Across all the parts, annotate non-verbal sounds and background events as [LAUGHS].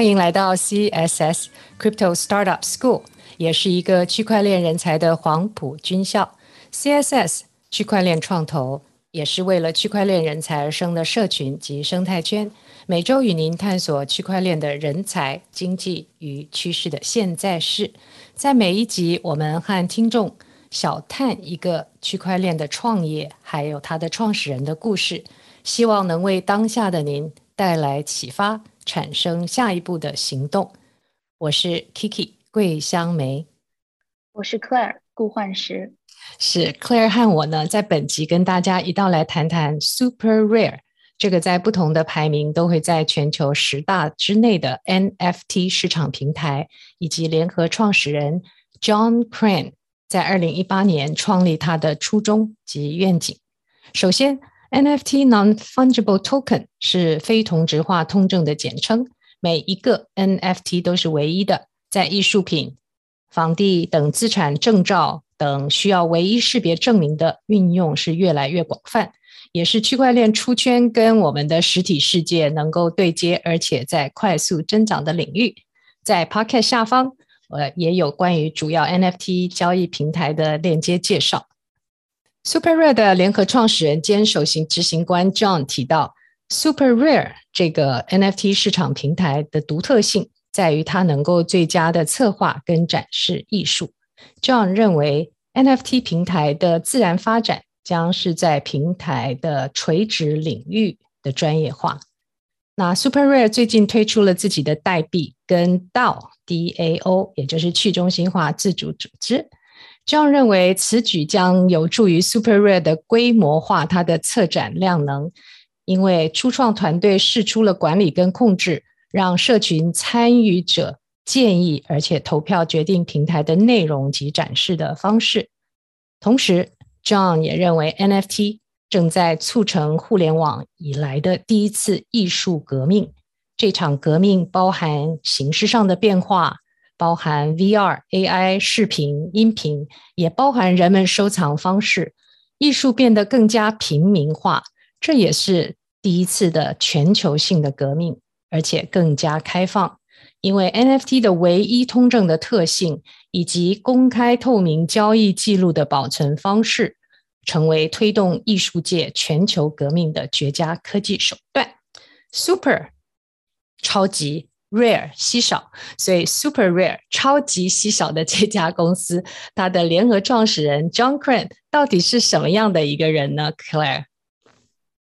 欢迎来到 CSS Crypto Startup School，也是一个区块链人才的黄埔军校。CSS 区块链创投也是为了区块链人才而生的社群及生态圈，每周与您探索区块链的人才、经济与趋势的现在式。在每一集，我们和听众小探一个区块链的创业，还有它的创始人的故事，希望能为当下的您带来启发。产生下一步的行动。我是 Kiki 桂香梅，我是 Claire 顾焕石。是 Claire 和我呢，在本集跟大家一道来谈谈 Super Rare 这个在不同的排名都会在全球十大之内的 NFT 市场平台，以及联合创始人 John Crane 在二零一八年创立他的初衷及愿景。首先。NFT non-fungible token 是非同质化通证的简称，每一个 NFT 都是唯一的。在艺术品、房地等资产证照等需要唯一识别证明的运用是越来越广泛，也是区块链出圈跟我们的实体世界能够对接，而且在快速增长的领域。在 Pocket 下方，呃，也有关于主要 NFT 交易平台的链接介绍。Super Rare 的联合创始人兼首席执行官 John 提到，Super Rare 这个 NFT 市场平台的独特性在于它能够最佳的策划跟展示艺术。John 认为，NFT 平台的自然发展将是在平台的垂直领域的专业化。那 Super Rare 最近推出了自己的代币跟 DAO，DAO 也就是去中心化自主组织。John 认为，此举将有助于 Super Rare 的规模化它的策展量能，因为初创团队试出了管理跟控制，让社群参与者建议而且投票决定平台的内容及展示的方式。同时，John 也认为 NFT 正在促成互联网以来的第一次艺术革命。这场革命包含形式上的变化。包含 VR、AI 视频、音频，也包含人们收藏方式。艺术变得更加平民化，这也是第一次的全球性的革命，而且更加开放。因为 NFT 的唯一通证的特性，以及公开透明交易记录的保存方式，成为推动艺术界全球革命的绝佳科技手段。Super，超级。Rare 稀少，所以 Super Rare 超级稀少的这家公司，它的联合创始人 John Crane 到底是什么样的一个人呢？Claire，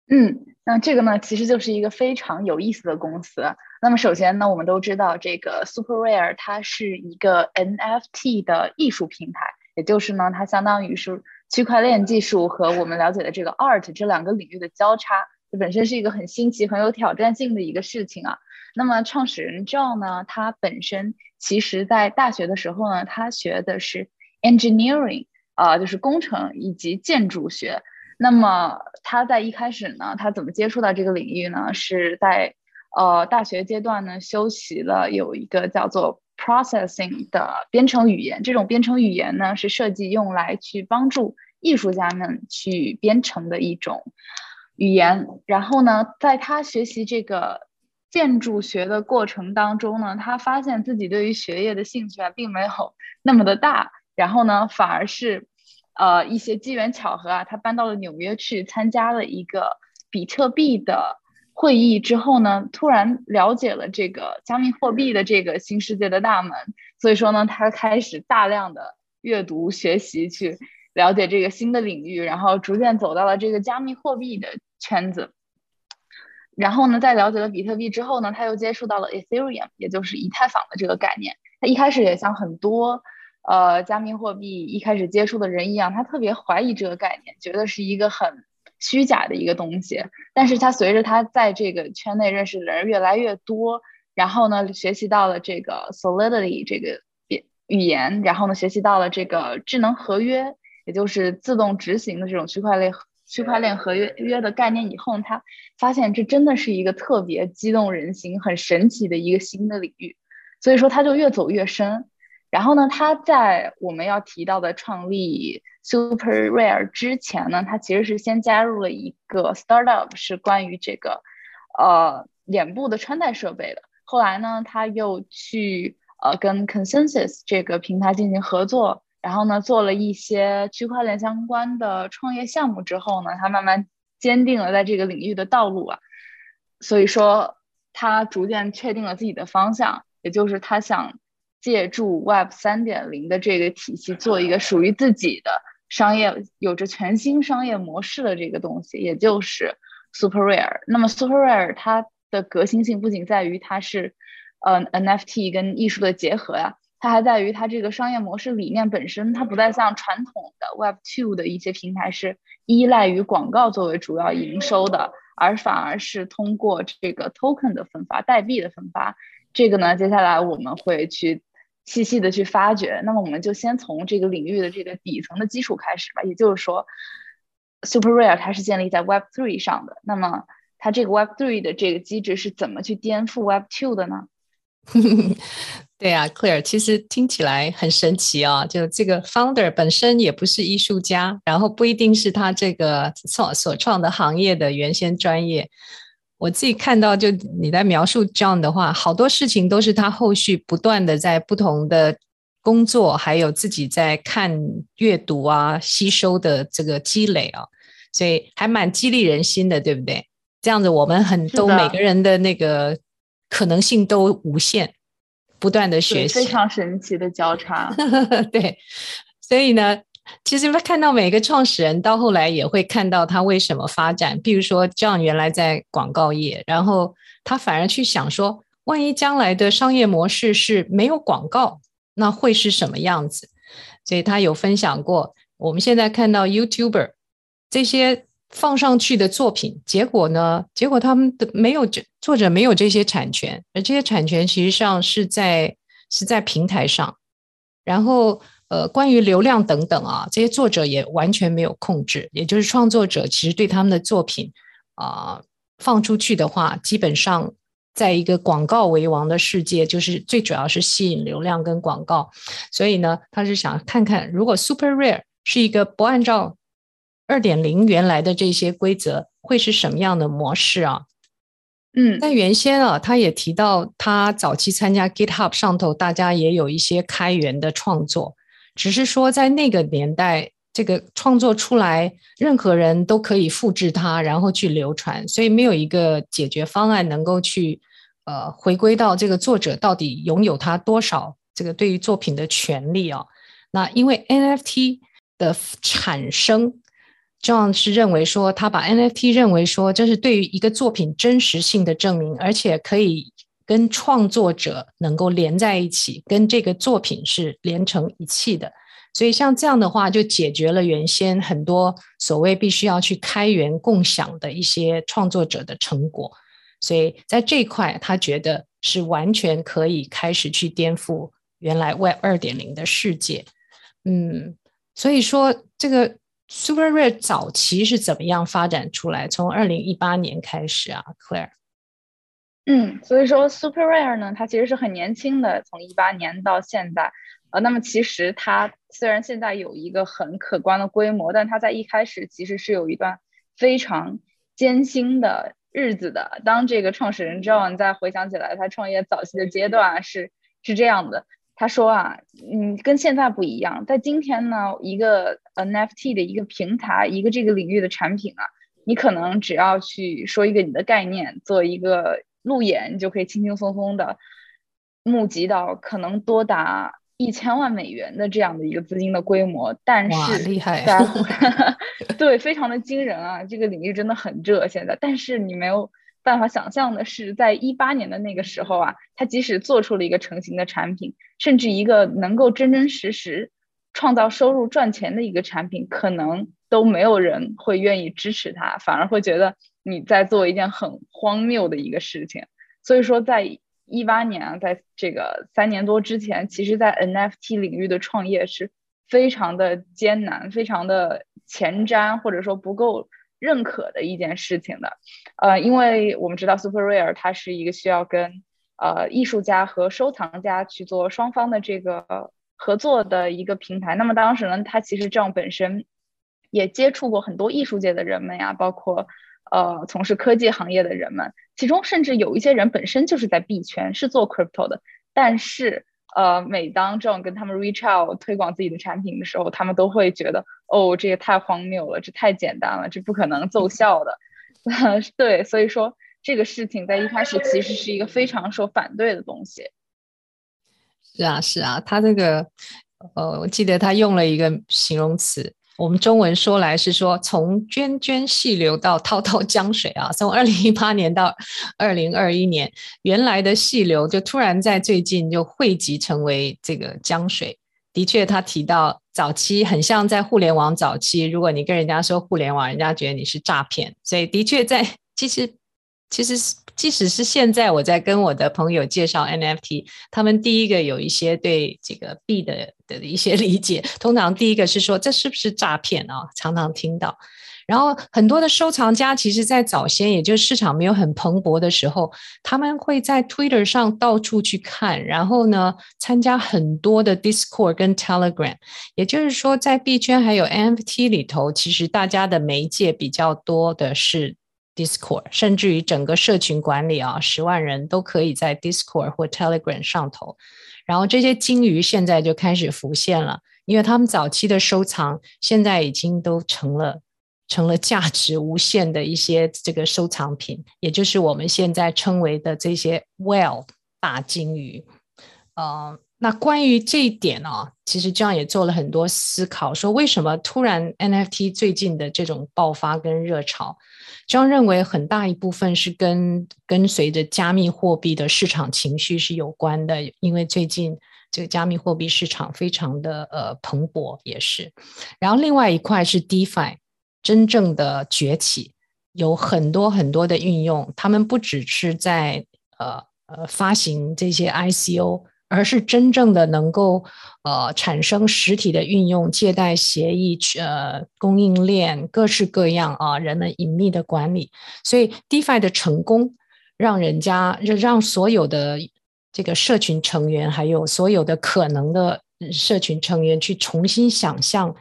嗯，那这个呢，其实就是一个非常有意思的公司。那么首先呢，我们都知道这个 Super Rare 它是一个 NFT 的艺术平台，也就是呢，它相当于是区块链技术和我们了解的这个 Art 这两个领域的交叉，这本身是一个很新奇、很有挑战性的一个事情啊。那么创始人 John 呢，他本身其实在大学的时候呢，他学的是 engineering 啊、就是工程以及建筑学。那么他在一开始呢，他怎么接触到这个领域呢？是在呃大学阶段呢，修习了有一个叫做 processing 的编程语言。这种编程语言呢，是设计用来去帮助艺术家们去编程的一种语言。然后呢，在他学习这个。建筑学的过程当中呢，他发现自己对于学业的兴趣啊，并没有那么的大，然后呢，反而是，呃，一些机缘巧合啊，他搬到了纽约去参加了一个比特币的会议之后呢，突然了解了这个加密货币的这个新世界的大门，所以说呢，他开始大量的阅读学习，去了解这个新的领域，然后逐渐走到了这个加密货币的圈子。然后呢，在了解了比特币之后呢，他又接触到了 Ethereum，也就是以太坊的这个概念。他一开始也像很多呃加密货币一开始接触的人一样，他特别怀疑这个概念，觉得是一个很虚假的一个东西。但是他随着他在这个圈内认识的人越来越多，然后呢，学习到了这个 Solidity 这个语言，然后呢，学习到了这个智能合约，也就是自动执行的这种区块链。区块链合约约的概念以后，他发现这真的是一个特别激动人心、很神奇的一个新的领域，所以说他就越走越深。然后呢，他在我们要提到的创立 Super Rare 之前呢，他其实是先加入了一个 startup，是关于这个呃脸部的穿戴设备的。后来呢，他又去呃跟 Consensus 这个平台进行合作，然后呢做了一些区块链相关的创业项目之后呢，他慢慢坚定了在这个领域的道路啊。所以说，他逐渐确定了自己的方向，也就是他想借助 Web 三点零的这个体系，做一个属于自己的商业，有着全新商业模式的这个东西，也就是 Super Rare。那么 Super Rare 它的革新性不仅在于它是，呃，NFT 跟艺术的结合呀，它还在于它这个商业模式理念本身，它不再像传统的 Web Two 的一些平台是依赖于广告作为主要营收的。而反而是通过这个 token 的分发，代币的分发，这个呢，接下来我们会去细细的去发掘。那么我们就先从这个领域的这个底层的基础开始吧。也就是说，Super Rare 它是建立在 Web Three 上的。那么它这个 Web Three 的这个机制是怎么去颠覆 Web Two 的呢？[LAUGHS] 对啊，Claire，其实听起来很神奇哦！就这个 founder 本身也不是艺术家，然后不一定是他这个创所创的行业的原先专业。我自己看到，就你在描述 John 的话，好多事情都是他后续不断的在不同的工作，还有自己在看、阅读啊、吸收的这个积累啊，所以还蛮激励人心的，对不对？这样子，我们很都每个人的那个。可能性都无限，不断的学习，非常神奇的交叉。[LAUGHS] 对，所以呢，其实看到每个创始人到后来也会看到他为什么发展。比如说，John 原来在广告业，然后他反而去想说，万一将来的商业模式是没有广告，那会是什么样子？所以他有分享过，我们现在看到 YouTuber 这些。放上去的作品，结果呢？结果他们的没有这作者没有这些产权，而这些产权其实上是在是在平台上。然后呃，关于流量等等啊，这些作者也完全没有控制。也就是创作者其实对他们的作品啊、放出去的话，基本上在一个广告为王的世界，就是最主要是吸引流量跟广告。所以呢，他是想看看如果 Super Rare 是一个不按照二点零原来的这些规则会是什么样的模式啊？嗯，那原先啊，他也提到他早期参加 GitHub 上头，大家也有一些开源的创作，只是说在那个年代，这个创作出来，任何人都可以复制它，然后去流传，所以没有一个解决方案能够去呃回归到这个作者到底拥有他多少这个对于作品的权利啊。那因为 NFT 的产生。John 是认为说，他把 NFT 认为说，这是对于一个作品真实性的证明，而且可以跟创作者能够连在一起，跟这个作品是连成一气的。所以像这样的话，就解决了原先很多所谓必须要去开源共享的一些创作者的成果。所以在这一块，他觉得是完全可以开始去颠覆原来 Web 二点零的世界。嗯，所以说这个。Super Rare 早期是怎么样发展出来？从二零一八年开始啊，Claire。嗯，所以说 Super Rare 呢，它其实是很年轻的，从一八年到现在。呃，那么其实它虽然现在有一个很可观的规模，但它在一开始其实是有一段非常艰辛的日子的。当这个创始人 John 再回想起来，他创业早期的阶段是是这样的。他说啊，嗯，跟现在不一样。在今天呢，一个 NFT 的一个平台，一个这个领域的产品啊，你可能只要去说一个你的概念，做一个路演，你就可以轻轻松松的募集到可能多达一千万美元的这样的一个资金的规模。但是，厉害 [LAUGHS] [LAUGHS] 对，非常的惊人啊！这个领域真的很热现在，但是你没有。办法想象的是，在一八年的那个时候啊，他即使做出了一个成型的产品，甚至一个能够真真实实创造收入赚钱的一个产品，可能都没有人会愿意支持他，反而会觉得你在做一件很荒谬的一个事情。所以说，在一八年啊，在这个三年多之前，其实，在 NFT 领域的创业是非常的艰难，非常的前瞻，或者说不够。认可的一件事情的，呃，因为我们知道 Super Rare 它是一个需要跟呃艺术家和收藏家去做双方的这个合作的一个平台。那么当时呢，他其实这样本身也接触过很多艺术界的人们呀，包括呃从事科技行业的人们，其中甚至有一些人本身就是在币圈是做 crypto 的，但是呃每当这种跟他们 reach out 推广自己的产品的时候，他们都会觉得哦这也太荒谬了，这太简单了，这不可能奏效的。[LAUGHS] 对，所以说这个事情在一开始其实是一个非常受反对的东西。是啊，是啊，他这个，呃，我记得他用了一个形容词，我们中文说来是说从涓涓细流到滔滔江水啊，从二零一八年到二零二一年，原来的细流就突然在最近就汇集成为这个江水。的确，他提到早期很像在互联网早期，如果你跟人家说互联网，人家觉得你是诈骗，所以的确在其实其实。即使是现在，我在跟我的朋友介绍 NFT，他们第一个有一些对这个币的的一些理解，通常第一个是说这是不是诈骗啊？常常听到。然后很多的收藏家，其实在早先，也就是市场没有很蓬勃的时候，他们会在 Twitter 上到处去看，然后呢，参加很多的 Discord 跟 Telegram。也就是说，在币圈还有 NFT 里头，其实大家的媒介比较多的是。Discord，甚至于整个社群管理啊，十万人都可以在 Discord 或 Telegram 上头。然后这些鲸鱼现在就开始浮现了，因为他们早期的收藏现在已经都成了成了价值无限的一些这个收藏品，也就是我们现在称为的这些 Whale 大鲸鱼。呃，那关于这一点呢、其实这样也做了很多思考，说为什么突然 NFT 最近的这种爆发跟热潮？John 认为很大一部分是跟跟随着加密货币的市场情绪是有关的，因为最近这个加密货币市场非常的呃蓬勃，也是。然后另外一块是 DeFi 真正的崛起，有很多很多的运用，他们不只是在呃呃发行这些 ICO。而是真正的能够呃产生实体的运用、借贷协议、呃供应链各式各样啊，人们隐秘的管理。所以 DeFi 的成功，让人家让所有的这个社群成员，还有所有的可能的社群成员，去重新想象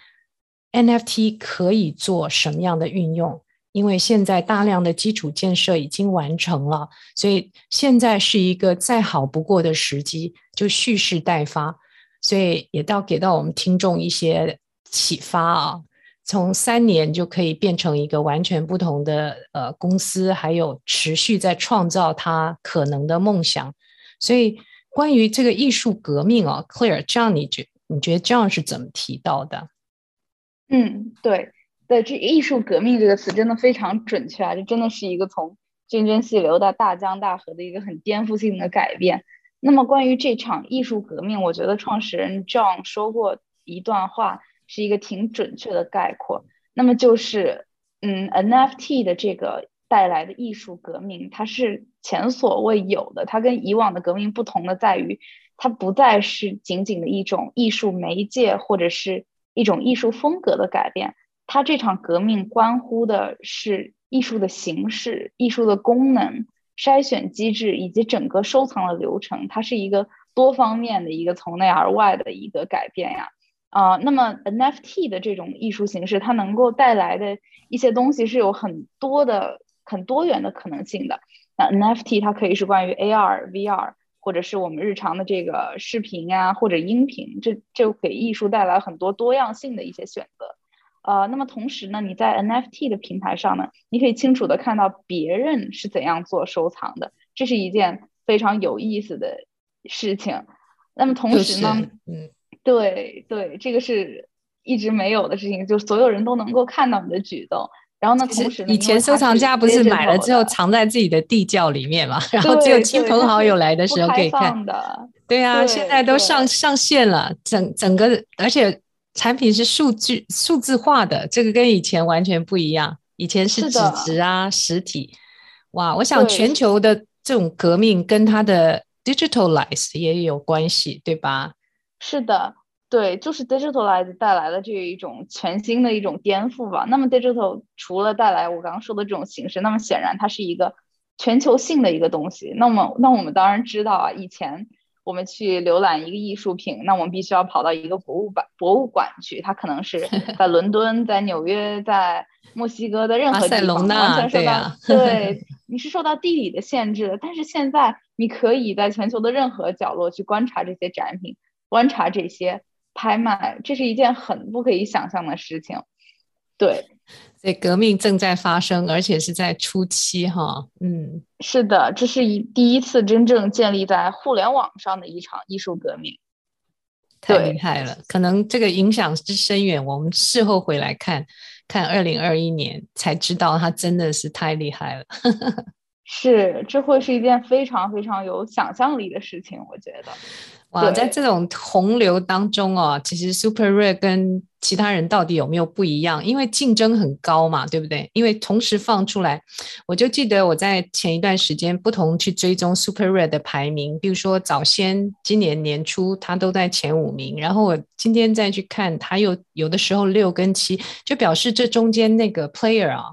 NFT 可以做什么样的运用。因为现在大量的基础建设已经完成了，所以现在是一个再好不过的时机，就蓄势待发。所以也到给到我们听众一些启发啊，从三年就可以变成一个完全不同的呃公司，还有持续在创造它可能的梦想。所以关于这个艺术革命啊，Clear，这样你觉你觉得这样是怎么提到的？嗯，对。对，这艺术革命这个词真的非常准确啊！这真的是一个从涓涓细流到大江大河的一个很颠覆性的改变。那么关于这场艺术革命，我觉得创始人 John 说过一段话，是一个挺准确的概括。那么就是，嗯，NFT 的这个带来的艺术革命，它是前所未有的。它跟以往的革命不同的在于，它不再是仅仅的一种艺术媒介或者是一种艺术风格的改变。它这场革命关乎的是艺术的形式、艺术的功能、筛选机制以及整个收藏的流程。它是一个多方面的一个从内而外的一个改变呀。啊、呃，那么 NFT 的这种艺术形式，它能够带来的一些东西是有很多的、很多元的可能性的。那 NFT 它可以是关于 AR、VR，或者是我们日常的这个视频啊，或者音频，这就给艺术带来很多多样性的一些选择。呃，那么同时呢，你在 NFT 的平台上呢，你可以清楚的看到别人是怎样做收藏的，这是一件非常有意思的事情。那么同时呢，嗯，对对，这个是一直没有的事情，就是所有人都能够看到你的举动。然后呢，同时呢，以前收藏家不是买了之后藏在自己的地窖里面嘛，然后只有亲朋好友来的时候可以看。的，对啊，现在都上上线了，整整个而且。产品是数据数字化的，这个跟以前完全不一样。以前是纸质啊，实体。哇，我想全球的这种革命跟它的 digitalize 也有关系，对吧？是的，对，就是 digitalize 带来的这一种全新的一种颠覆吧。那么 digital 除了带来我刚刚说的这种形式，那么显然它是一个全球性的一个东西。那么，那我们当然知道啊，以前。我们去浏览一个艺术品，那我们必须要跑到一个博物馆博物馆去，它可能是 [LAUGHS] 在伦敦、在纽约、在墨西哥的任何地方，完全受到，啊、对，[LAUGHS] 你是受到地理的限制的。但是现在你可以在全球的任何角落去观察这些展品，观察这些拍卖，这是一件很不可以想象的事情。对，所以革命正在发生，而且是在初期哈。嗯，是的，这是一第一次真正建立在互联网上的一场艺术革命，太厉害了。可能这个影响之深远，我们事后回来看看二零二一年，才知道它真的是太厉害了。[LAUGHS] 是，这会是一件非常非常有想象力的事情，我觉得。哇，在这种洪流当中哦，其实 Super Rare 跟其他人到底有没有不一样？因为竞争很高嘛，对不对？因为同时放出来，我就记得我在前一段时间不同去追踪 Super Rare 的排名，比如说早先今年年初它都在前五名，然后我今天再去看，它又有的时候六跟七，就表示这中间那个 player 啊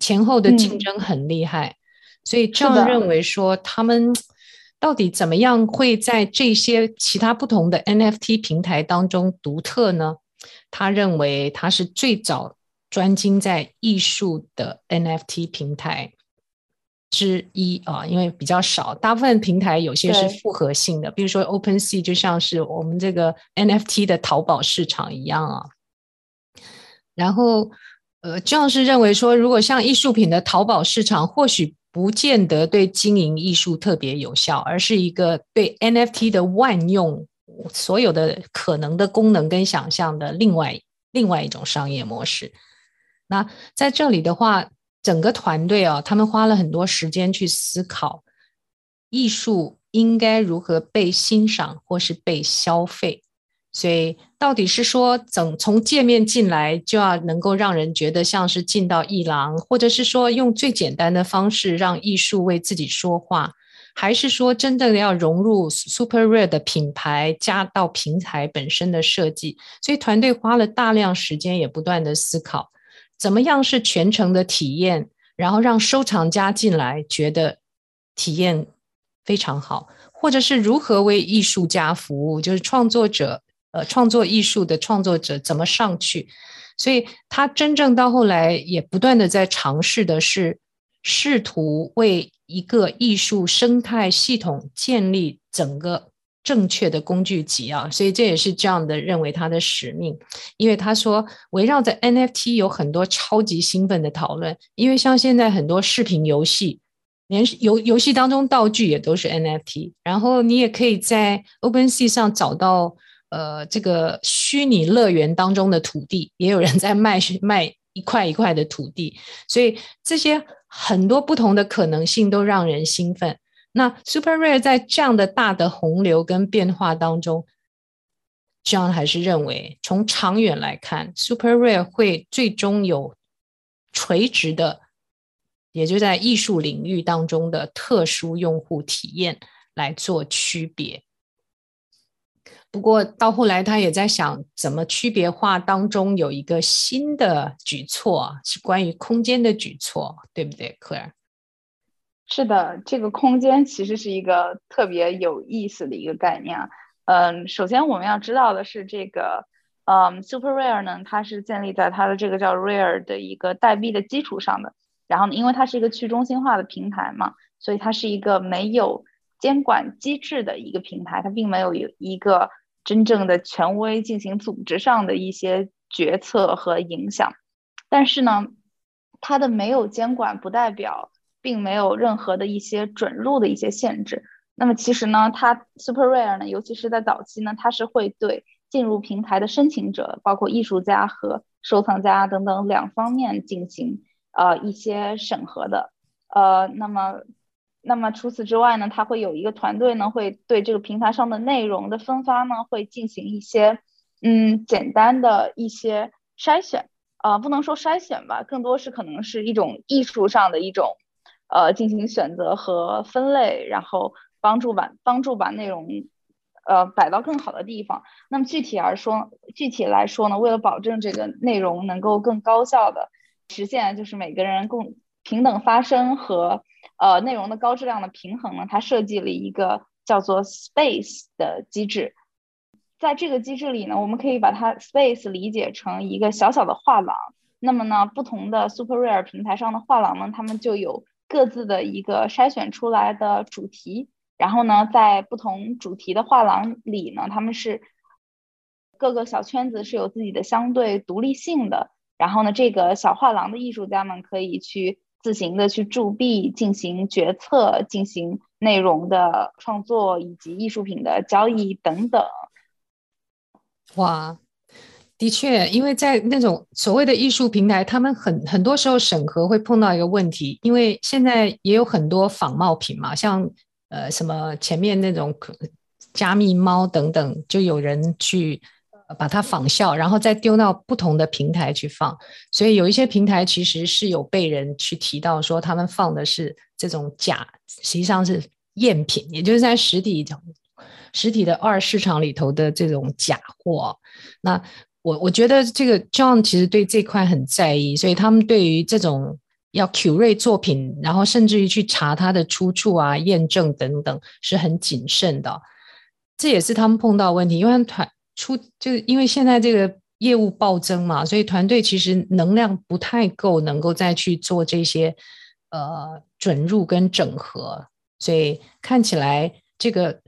前后的竞争很厉害，嗯、所以这样认为说他们。到底怎么样会在这些其他不同的 NFT 平台当中独特呢？他认为他是最早专精在艺术的 NFT 平台之一啊，因为比较少，大部分平台有些是复合性的，比如说 OpenSea 就像是我们这个 NFT 的淘宝市场一样啊。然后，呃，这样是认为说，如果像艺术品的淘宝市场，或许。不见得对经营艺术特别有效，而是一个对 NFT 的万用，所有的可能的功能跟想象的另外另外一种商业模式。那在这里的话，整个团队啊，他们花了很多时间去思考，艺术应该如何被欣赏或是被消费。所以，到底是说，整从界面进来就要能够让人觉得像是进到艺廊，或者是说用最简单的方式让艺术为自己说话，还是说真的要融入 Super Rare 的品牌，加到平台本身的设计？所以团队花了大量时间，也不断的思考，怎么样是全程的体验，然后让收藏家进来觉得体验非常好，或者是如何为艺术家服务，就是创作者。呃，创作艺术的创作者怎么上去？所以他真正到后来也不断的在尝试的是，试图为一个艺术生态系统建立整个正确的工具集啊。所以这也是这样的认为他的使命，因为他说围绕着 NFT 有很多超级兴奋的讨论，因为像现在很多视频游戏，连游游戏当中道具也都是 NFT，然后你也可以在 OpenSea 上找到。呃，这个虚拟乐园当中的土地，也有人在卖 [LAUGHS] 卖一块一块的土地，所以这些很多不同的可能性都让人兴奋。那 Super Rare 在这样的大的洪流跟变化当中，John 还是认为，从长远来看，Super Rare 会最终有垂直的，也就在艺术领域当中的特殊用户体验来做区别。不过到后来，他也在想怎么区别化当中有一个新的举措，是关于空间的举措，对不对？Clear？是的，这个空间其实是一个特别有意思的一个概念。嗯，首先我们要知道的是，这个嗯，Super Rare 呢，它是建立在它的这个叫 Rare 的一个代币的基础上的。然后呢，因为它是一个去中心化的平台嘛，所以它是一个没有监管机制的一个平台，它并没有有一个。真正的权威进行组织上的一些决策和影响，但是呢，它的没有监管不代表并没有任何的一些准入的一些限制。那么其实呢，它 Super Rare 呢，尤其是在早期呢，它是会对进入平台的申请者，包括艺术家和收藏家等等两方面进行呃一些审核的。呃，那么。那么除此之外呢，他会有一个团队呢，会对这个平台上的内容的分发呢，会进行一些嗯简单的一些筛选、呃，不能说筛选吧，更多是可能是一种艺术上的一种呃进行选择和分类，然后帮助把帮助把内容呃摆到更好的地方。那么具体而说，具体来说呢，为了保证这个内容能够更高效的实现，就是每个人共平等发声和。呃，内容的高质量的平衡呢，它设计了一个叫做 Space 的机制。在这个机制里呢，我们可以把它 Space 理解成一个小小的画廊。那么呢，不同的 Super Rare 平台上的画廊呢，他们就有各自的一个筛选出来的主题。然后呢，在不同主题的画廊里呢，他们是各个小圈子是有自己的相对独立性的。然后呢，这个小画廊的艺术家们可以去自行的去铸币、进行决策、进行内容的创作以及艺术品的交易等等。哇，的确，因为在那种所谓的艺术平台，他们很很多时候审核会碰到一个问题，因为现在也有很多仿冒品嘛，像呃什么前面那种加密猫等等，就有人去把它仿效，然后再丢到不同的平台去放，所以有一些平台其实是有被人去提到说他们放的是这种假，实际上是赝品，也就是在实体实体的二市场里头的这种假货，那我我觉得这个 John 其实对这块很在意，所以他们对于这种要 curate 作品，然后甚至于去查它的出处啊、验证等等，是很谨慎的。这也是他们碰到问题，因为团出就是因为现在这个业务暴增嘛，所以团队其实能量不太够，能够再去做这些呃准入跟整合，所以看起来这个。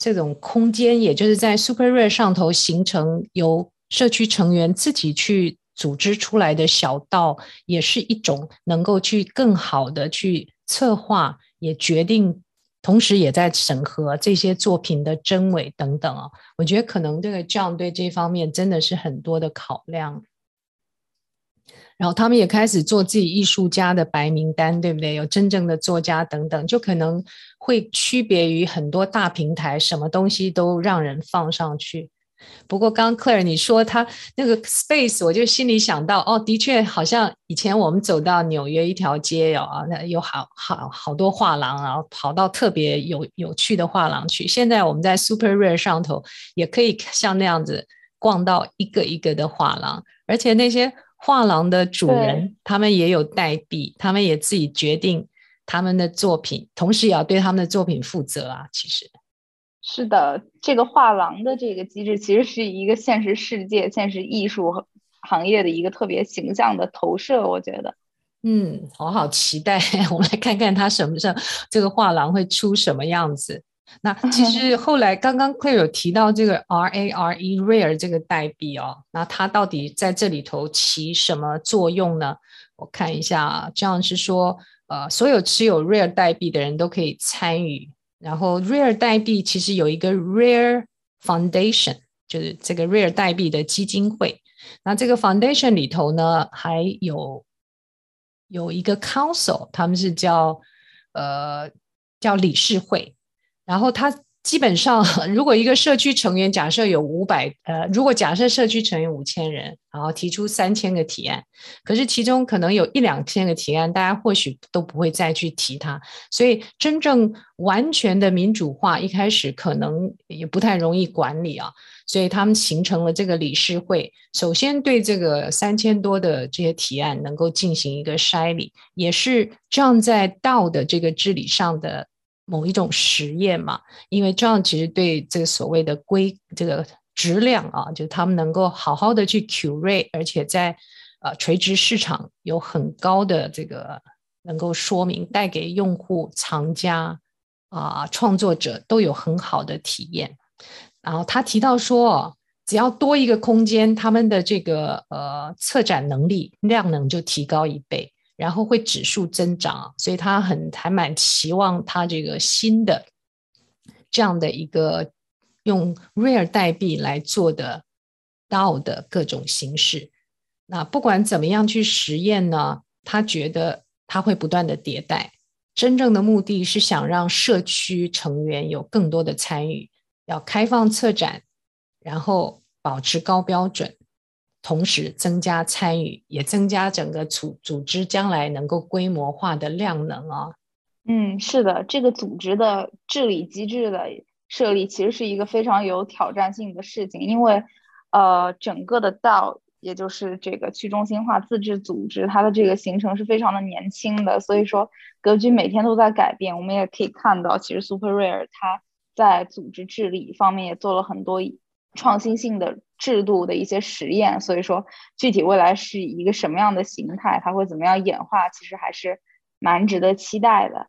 这种空间，也就是在 Super Rare 上头形成由社区成员自己去组织出来的小道，也是一种能够去更好的去策划，也决定，同时也在审核这些作品的真伪等等啊。我觉得可能这个 John 对这方面真的是很多的考量。然后他们也开始做自己艺术家的白名单，对不对？有真正的作家等等，就可能会区别于很多大平台，什么东西都让人放上去。不过刚 Claire 你说他那个 Space，我就心里想到，哦，的确好像以前我们走到纽约一条街哦，啊，那有好好好多画廊，然后跑到特别有有趣的画廊去。现在我们在 Super Rare 上头也可以像那样子逛到一个一个的画廊，而且那些。画廊的主人，他们也有代币，他们也自己决定他们的作品，同时也要对他们的作品负责啊。其实是的，这个画廊的这个机制，其实是一个现实世界、现实艺术行业的一个特别形象的投射。我觉得，嗯，我好期待，[LAUGHS] 我们来看看他什么时候这个画廊会出什么样子。那其实后来刚刚 Clare 有提到这个 R A R E Rare 这个代币哦，那它到底在这里头起什么作用呢？我看一下，啊这样是说，呃，所有持有 Rare 代币的人都可以参与。然后 Rare 代币其实有一个 Rare Foundation，就是这个 Rare 代币的基金会。那这个 Foundation 里头呢，还有有一个 Council，他们是叫呃叫理事会。然后他基本上，[LAUGHS] 如果一个社区成员假设有五百，呃，如果假设社区成员五千人，然后提出三千个提案，可是其中可能有一两千个提案，大家或许都不会再去提它。所以真正完全的民主化，一开始可能也不太容易管理啊。所以他们形成了这个理事会，首先对这个三千多的这些提案能够进行一个筛理，也是这样在道的这个治理上的。某一种实验嘛，因为这样其实对这个所谓的规这个质量啊，就是他们能够好好的去 curate，而且在呃垂直市场有很高的这个能够说明，带给用户、藏家啊、创作者都有很好的体验。然后他提到说，只要多一个空间，他们的这个呃策展能力量能就提高一倍。然后会指数增长，所以他很还蛮期望他这个新的这样的一个用 Rare 代币来做的 DAO 的各种形式。那不管怎么样去实验呢，他觉得他会不断的迭代。真正的目的是想让社区成员有更多的参与，要开放策展，然后保持高标准。同时增加参与，也增加整个组组织将来能够规模化的量能啊。嗯，是的，这个组织的治理机制的设立其实是一个非常有挑战性的事情，因为呃，整个的 DAO，也就是这个去中心化自治组织，它的这个形成是非常的年轻的，所以说格局每天都在改变。我们也可以看到，其实 Super Rare 它在组织治理方面也做了很多创新性的制度的一些实验。所以说，具体未来是一个什么样的形态，它会怎么样演化，其实还是蛮值得期待的。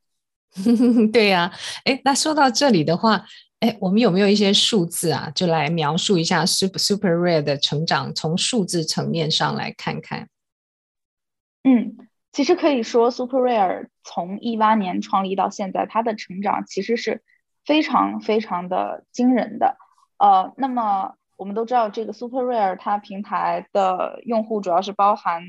[LAUGHS] 对呀、啊，哎，那说到这里的话，哎，我们有没有一些数字啊？就来描述一下 Super Super Rare 的成长，从数字层面上来看看。嗯，其实可以说，Super Rare 从一八年创立到现在，它的成长其实是非常非常的惊人的。呃，那么我们都知道，这个 Super Rare 它平台的用户主要是包含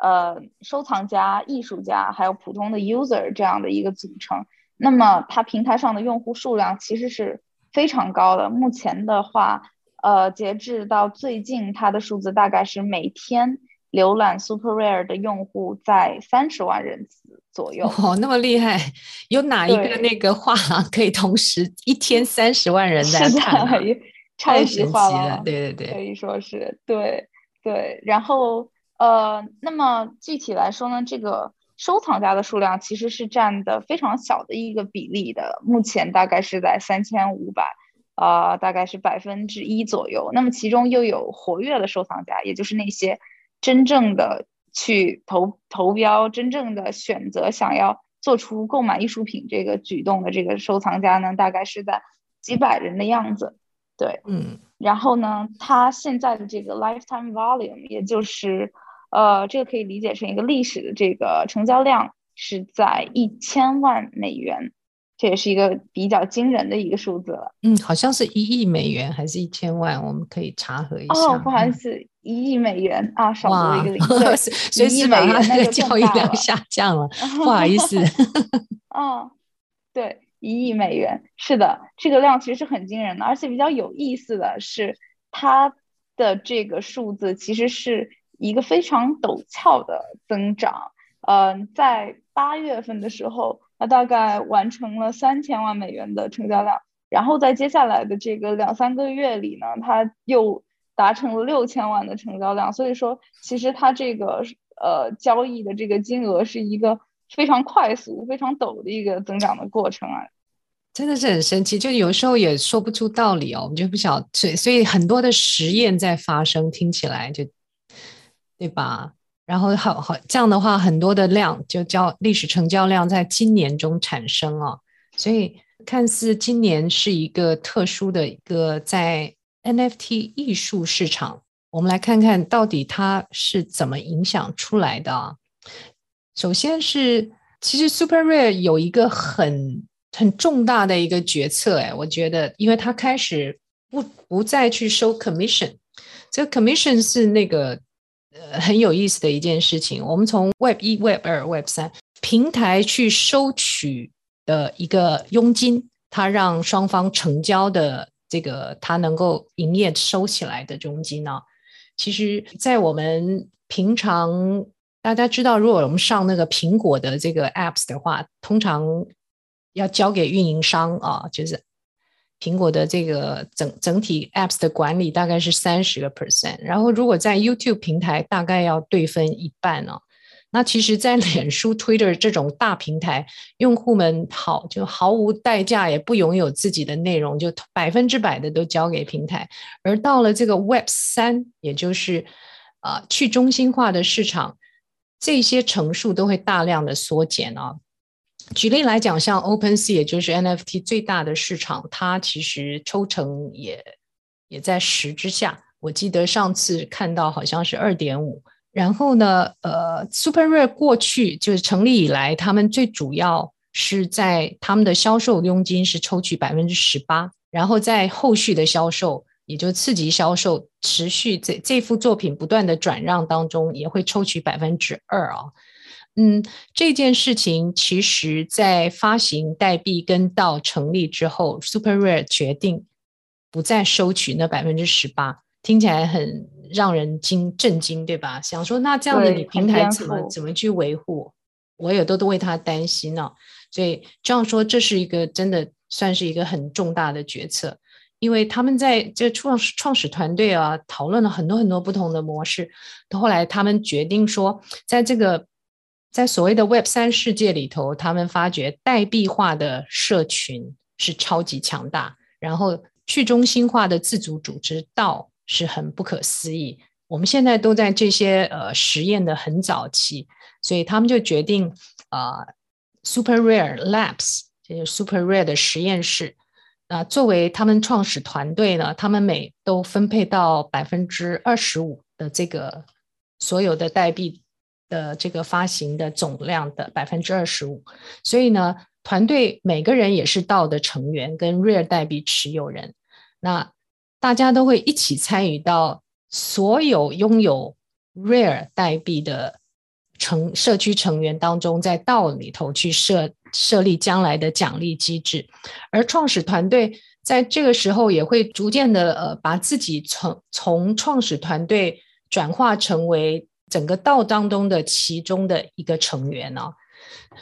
呃收藏家、艺术家，还有普通的 user 这样的一个组成。那么它平台上的用户数量其实是非常高的。目前的话，呃，截至到最近，它的数字大概是每天。浏览 Super Rare 的用户在三十万人次左右哦，那么厉害！有哪一个那个画廊可以同时一天三十万人在看，啊？超级画廊，对对对，可以说是对对。然后呃，那么具体来说呢，这个收藏家的数量其实是占的非常小的一个比例的，目前大概是在三千五百，呃，大概是百分之一左右。那么其中又有活跃的收藏家，也就是那些。真正的去投投标，真正的选择想要做出购买艺术品这个举动的这个收藏家呢，大概是在几百人的样子。对，嗯，然后呢，他现在的这个 lifetime volume，也就是呃，这个可以理解成一个历史的这个成交量是在一千万美元。这也是一个比较惊人的一个数字了。嗯，好像是一亿美元还是一千万？我们可以查核一下。哦，[LAUGHS] 不好意思，嗯、一亿美元啊，少了一个零。随时把它那个交易量下降了，不好意思。哦，对，一亿美元，是的，这个量其实是很惊人的，而且比较有意思的是，它的这个数字其实是一个非常陡峭的增长。嗯、呃，在八月份的时候。那大概完成了三千万美元的成交量，然后在接下来的这个两三个月里呢，它又达成了六千万的成交量。所以说，其实它这个呃交易的这个金额是一个非常快速、非常陡的一个增长的过程啊，真的是很神奇。就有时候也说不出道理哦，我们就不晓，所以所以很多的实验在发生，听起来就对吧？然后好好这样的话，很多的量就叫历史成交量在今年中产生啊，所以看似今年是一个特殊的一个在 NFT 艺术市场，我们来看看到底它是怎么影响出来的啊。首先是其实 Super Rare 有一个很很重大的一个决策，哎，我觉得，因为它开始不不再去收 commission，这个 commission 是那个。呃，很有意思的一件事情，我们从 Web 一、Web 二、Web 三平台去收取的一个佣金，它让双方成交的这个它能够营业收起来的佣金呢，其实，在我们平常大家知道，如果我们上那个苹果的这个 Apps 的话，通常要交给运营商啊，就是。苹果的这个整整体 apps 的管理大概是三十个 percent，然后如果在 YouTube 平台大概要对分一半哦。那其实，在脸书、Twitter 这种大平台，用户们好就毫无代价，也不拥有自己的内容，就百分之百的都交给平台。而到了这个 Web 三，也就是啊、呃、去中心化的市场，这些乘数都会大量的缩减啊。举例来讲，像 OpenSea，也就是 NFT 最大的市场，它其实抽成也也在十之下。我记得上次看到好像是二点五。然后呢，呃，Super Rare 过去就是成立以来，他们最主要是在他们的销售佣金是抽取百分之十八，然后在后续的销售，也就次级销售持续这这幅作品不断的转让当中，也会抽取百分之二啊。嗯，这件事情其实，在发行代币跟到成立之后，Super Rare 决定不再收取那百分之十八，听起来很让人惊震惊，对吧？想说，那这样的你平台怎么怎么去维护？我也都都为他担心呢、啊。所以这样说，这是一个真的算是一个很重大的决策，因为他们在这创始创始团队啊，讨论了很多很多不同的模式，后来他们决定说，在这个。在所谓的 Web 三世界里头，他们发觉代币化的社群是超级强大，然后去中心化的自主组织道是很不可思议。我们现在都在这些呃实验的很早期，所以他们就决定、呃、Super Rare Labs，就是 Super Rare 的实验室啊、作为他们创始团队呢，他们每都分配到百分之二十五的这个所有的代币的这个发行的总量的百分之二十五，所以呢，团队每个人也是 DAO 的成员跟 Rare 代币持有人，那大家都会一起参与到。所有拥有 Rare 代币的成社区成员当中，在道里头去设设立将来的奖励机制，而创始团队在这个时候也会逐渐的呃，把自己从从创始团队转化成为整个道当中的其中的一个成员呢、哦。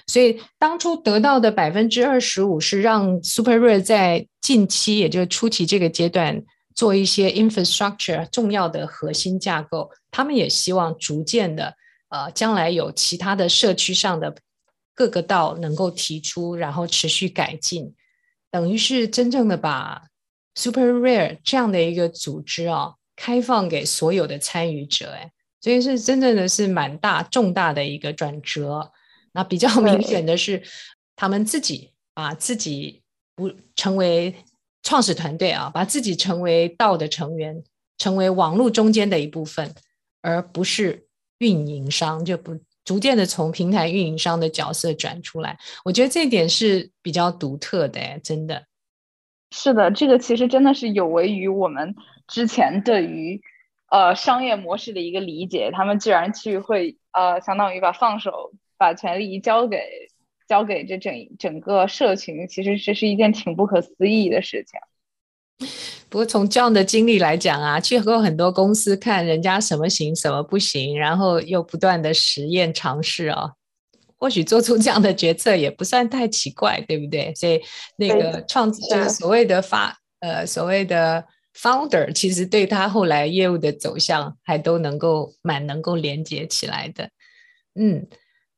所以当初得到的百分之二十五是让 Super Rare 在近期，也就是初期这个阶段。做一些 infrastructure 重要的核心架构，他们也希望逐渐的，呃，将来有其他的社区上的各个道能够提出，然后持续改进，等于是真正的把 Super Rare 这样的一个组织啊、开放给所有的参与者，哎，所以是真正的是蛮大重大的一个转折。那比较明显的是，他们自己把自己不成为。创始团队啊，把自己成为道的成员，成为网络中间的一部分，而不是运营商，就不逐渐的从平台运营商的角色转出来。我觉得这一点是比较独特的，真的。是的，这个其实真的是有违于我们之前对于呃商业模式的一个理解。他们居然去会呃，相当于把放手，把权力交给。交给这整整个社群，其实这是一件挺不可思议的事情。不过从这样的经历来讲啊，去和很多公司看人家什么行，什么不行，然后又不断的实验尝试啊，或许做出这样的决策也不算太奇怪，对不对？所以那个创就是所谓的发呃所谓的 founder，其实对他后来业务的走向还都能够蛮能够连接起来的。嗯，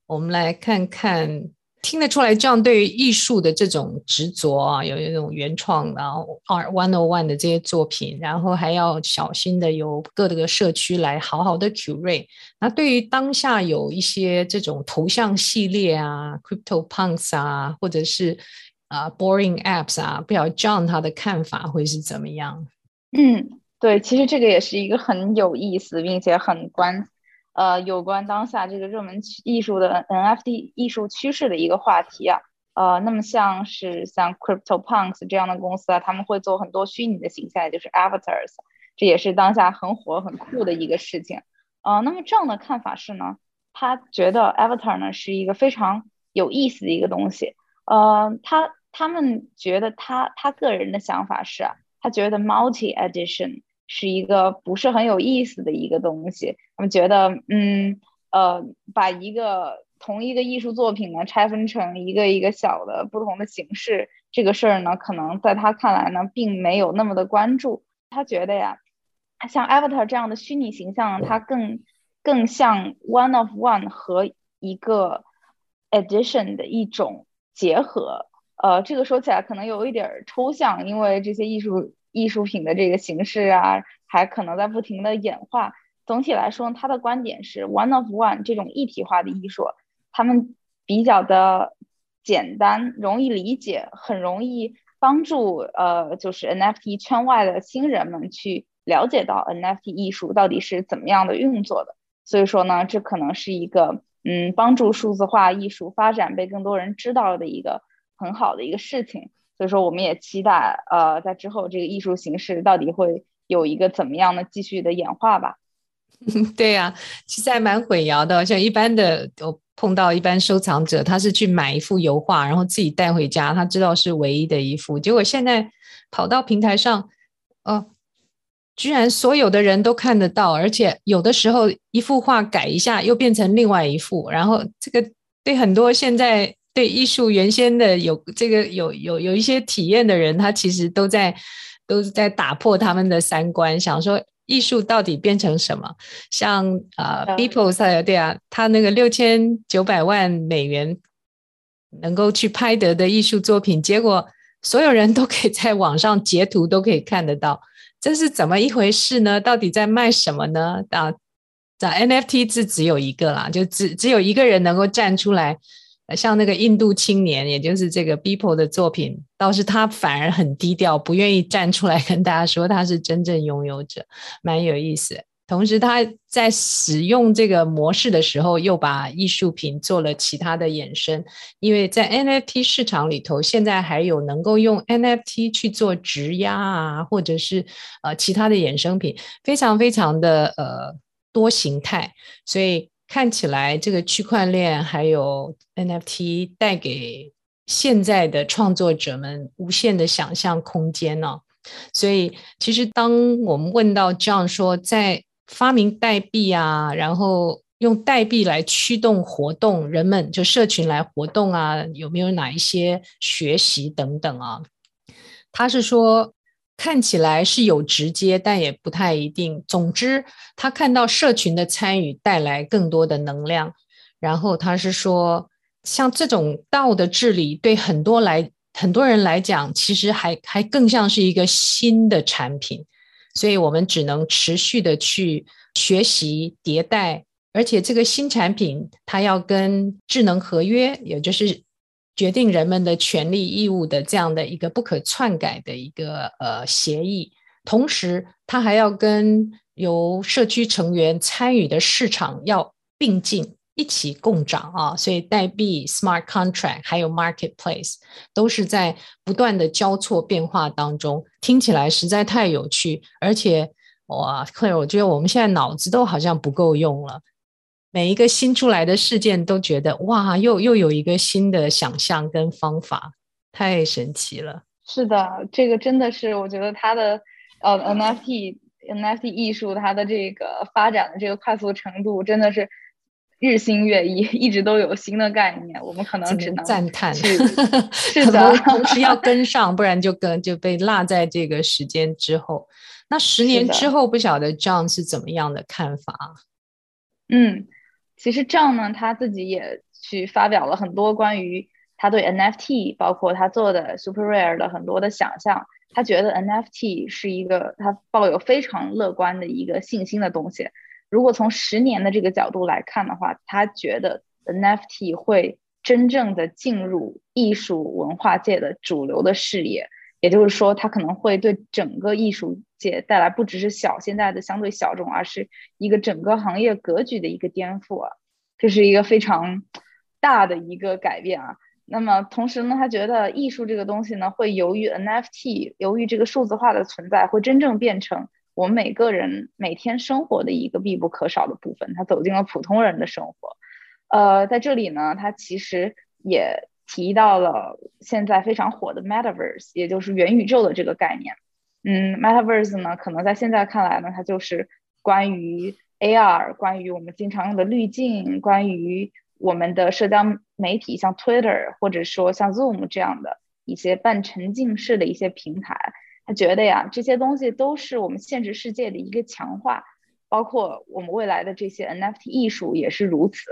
我们来看看。听得出来，这样对于艺术的这种执着啊，有一种原创，然后 Art One O One 的这些作品，然后还要小心的由各个社区来好好的 curate。那对于当下有一些这种头像系列啊，Crypto Punks 啊，或者是啊、Boring Apps 啊，不晓得 John 他的看法会是怎么样？嗯，对，其实这个也是一个很有意思，并且很关。呃，有关当下这个热门艺术的 NFT 艺术趋势的一个话题啊，呃，那么像是像 CryptoPunks 这样的公司啊，他们会做很多虚拟的形象，就是 Avatars，这也是当下很火很酷的一个事情。呃，那么这样的看法是呢，他觉得 Avatar 呢是一个非常有意思的一个东西。呃，他他们觉得他他个人的想法是，他觉得 Multi Edition。是一个不是很有意思的一个东西，他们觉得，嗯，呃，把一个同一个艺术作品呢拆分成一个一个小的不同的形式，这个事儿呢，可能在他看来呢，并没有那么的关注。他觉得呀，像 Avatar 这样的虚拟形象呢，它更更像 One of One 和一个 Edition 的一种结合。呃，这个说起来可能有一点抽象，因为这些艺术。艺术品的这个形式啊，还可能在不停的演化。总体来说，他的观点是 one of one 这种一体化的艺术，他们比较的简单，容易理解，很容易帮助呃，就是 NFT 圈外的新人们去了解到 NFT 艺术到底是怎么样的运作的。所以说呢，这可能是一个嗯，帮助数字化艺术发展被更多人知道的一个很好的一个事情。所以说，我们也期待，呃，在之后这个艺术形式到底会有一个怎么样的继续的演化吧。[LAUGHS] 对呀、其实还蛮混淆的。像一般的，我碰到一般收藏者，他是去买一幅油画，然后自己带回家，他知道是唯一的一幅。结果现在跑到平台上，哦、居然所有的人都看得到，而且有的时候一幅画改一下又变成另外一幅，然后这个对很多现在。对艺术原先的有这个有有有一些体验的人，他其实都在都是在打破他们的三观，想说艺术到底变成什么？像呃，Beeple 赛对啊，他那个六千九百万美元能够去拍得的艺术作品，结果所有人都可以在网上截图，都可以看得到，这是怎么一回事呢？到底在卖什么呢？啊，这 NFT 字只有一个啦，就只只有一个人能够站出来。像那个印度青年，也就是这个 Beeple 的作品，倒是他反而很低调，不愿意站出来跟大家说他是真正拥有者，蛮有意思。同时他在使用这个模式的时候，又把艺术品做了其他的衍生，因为在 NFT 市场里头，现在还有能够用 NFT 去做质押啊，或者是呃其他的衍生品，非常非常的呃多形态，所以。看起来这个区块链还有 NFT 带给现在的创作者们无限的想象空间呢、所以，其实当我们问到 John 说，在发明代币啊，然后用代币来驱动活动，人们就社群来活动啊，有没有哪一些学习等等啊？他是说。看起来是有直接，但也不太一定。总之，他看到社群的参与带来更多的能量。然后他是说，像这种道的治理，对很多来很多人来讲，其实还还更像是一个新的产品。所以我们只能持续的去学习迭代，而且这个新产品它要跟智能合约，也就是。决定人们的权利义务的这样的一个不可篡改的一个呃协议，同时它还要跟由社区成员参与的市场要并进一起共涨啊，所以代币、smart contract 还有 marketplace 都是在不断的交错变化当中，听起来实在太有趣，而且哇，Clare，我觉得我们现在脑子都好像不够用了。每一个新出来的事件都觉得哇，又又有一个新的想象跟方法，太神奇了。是的，这个真的是我觉得它的呃 NFT NFT 艺术它的这个发展的这个快速程度真的是日新月异，[LAUGHS] 一直都有新的概念，我们可能只能赞叹。[LAUGHS] 是的，同时要跟上，不然就跟就被落在这个时间之后。那十年之后，不晓得 John 是怎么样的看法？嗯。其实这样呢，他自己也去发表了很多关于他对 NFT，包括他做的 Super Rare 的很多的想象。他觉得 NFT 是一个他抱有非常乐观的一个信心的东西。如果从十年的这个角度来看的话，他觉得 NFT 会真正的进入艺术文化界的主流的视野。也就是说，他可能会对整个艺术界带来不只是小现在的相对小众，而是一个整个行业格局的一个颠覆啊，这是一个非常大的一个改变啊。那么同时呢，他觉得艺术这个东西呢，会由于 NFT，由于这个数字化的存在，会真正变成我们每个人每天生活的一个必不可少的部分，它走进了普通人的生活。呃，在这里呢，它其实也。提到了现在非常火的 Metaverse，也就是元宇宙的这个概念。嗯，Metaverse 呢，可能在现在看来呢，它就是关于 AR，关于我们经常用的滤镜，关于我们的社交媒体，像 Twitter 或者说像 Zoom 这样的一些半沉浸式的一些平台。他觉得呀，这些东西都是我们现实世界的一个强化，包括我们未来的这些 NFT 艺术也是如此。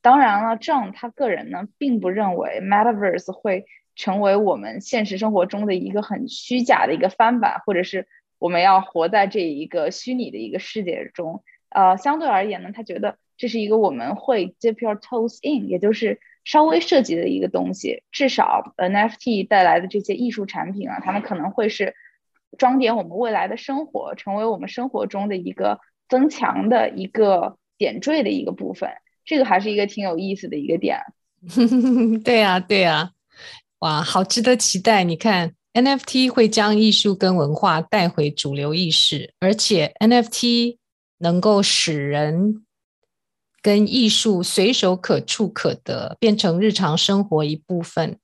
当然了，John 他个人呢，并不认为 Metaverse 会成为我们现实生活中的一个很虚假的一个翻版，或者是我们要活在这一个虚拟的一个世界中。呃，相对而言呢，他觉得这是一个我们会 dip your toes in，也就是稍微涉及的一个东西。至少 NFT 带来的这些艺术产品啊，他们可能会是装点我们未来的生活，成为我们生活中的一个增强的一个点缀的一个部分。这个还是一个挺有意思的一个点，[LAUGHS] 对呀、对呀、哇，好值得期待！你看，NFT 会将艺术跟文化带回主流意识，而且 NFT 能够使人跟艺术随手可触可得，变成日常生活一部分。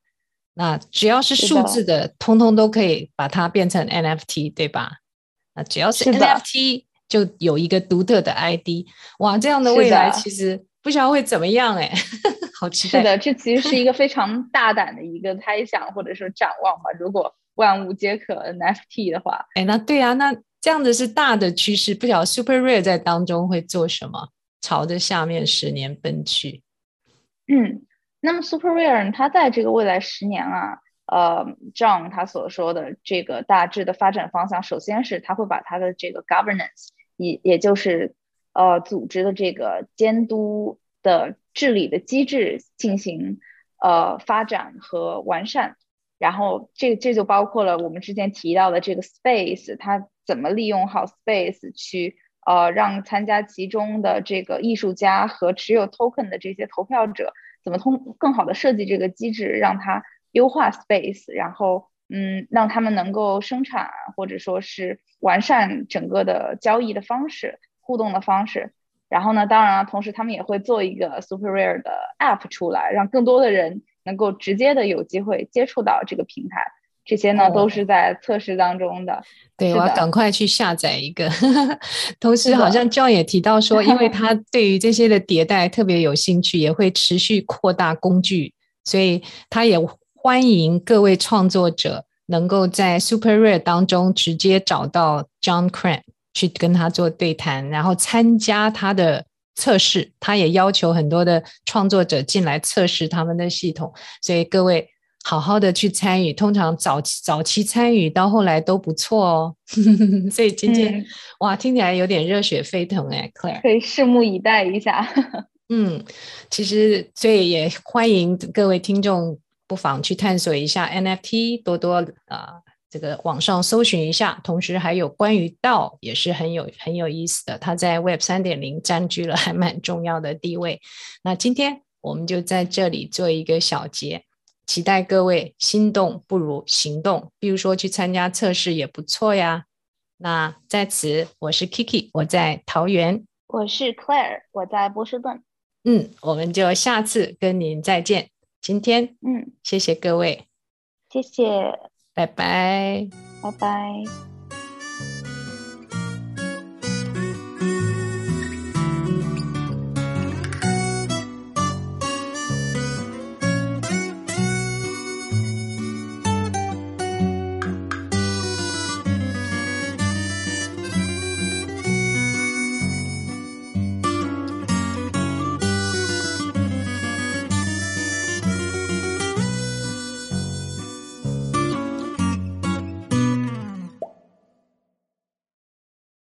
那只要是数字的，通通都可以把它变成 NFT，对吧？那只要是 NFT，就有一个独特的 ID。哇，这样的未来其实。不知道会怎么样哎，好期待。是的，这其实是一个非常大胆的一个猜想或者说展望吧。如果万物皆可 NFT 的话，哎，那对啊，那这样子是大的趋势。不晓得 Super Rare 在当中会做什么，朝着下面十年奔去。嗯，那么 Super Rare 它在这个未来十年啊，呃，John 他所说的这个大致的发展方向，首先是他会把他的这个 governance，也也就是呃组织的这个监督的治理的机制进行呃发展和完善，然后这这就包括了我们之前提到的这个 space，它怎么利用好 space 去呃让参加其中的这个艺术家和持有 token 的这些投票者，怎么通更好的设计这个机制，让它。优化 space，然后嗯，让他们能够生产或者说是完善整个的交易的方式、互动的方式。然后呢，当然了，同时他们也会做一个 Super Rare 的 app 出来，让更多的人能够直接的有机会接触到这个平台。这些呢、哦、都是在测试当中的。对，我要赶快去下载一个。[LAUGHS] 同时，好像 John 也提到说，因为 [LAUGHS] 他对于这些的迭代特别有兴趣，也会持续扩大工具，所以他也。欢迎各位创作者能够在 Super Rare 当中直接找到 John Cran 去跟他做对谈，然后参加他的测试。他也要求很多的创作者进来测试他们的系统，所以各位好好的去参与。通常早期早期参与到后来都不错哦。[LAUGHS] 所以今天、嗯、哇，听起来有点热血沸腾哎，Claire，可以拭目以待一下。[LAUGHS] 嗯，其实所以也欢迎各位听众。不妨去探索一下 NFT，多多啊、呃，这个网上搜寻一下。同时还有关于 DAO 也是很有很有意思的，它在 Web 三点零占据了还蛮重要的地位。那今天我们就在这里做一个小结，期待各位心动不如行动，比如说去参加测试也不错呀。那在此，我是 Kiki，我在桃园；我是 Claire，我在波士顿。嗯，我们就下次跟您再见。今天，嗯，谢谢各位，谢谢，拜拜，拜拜。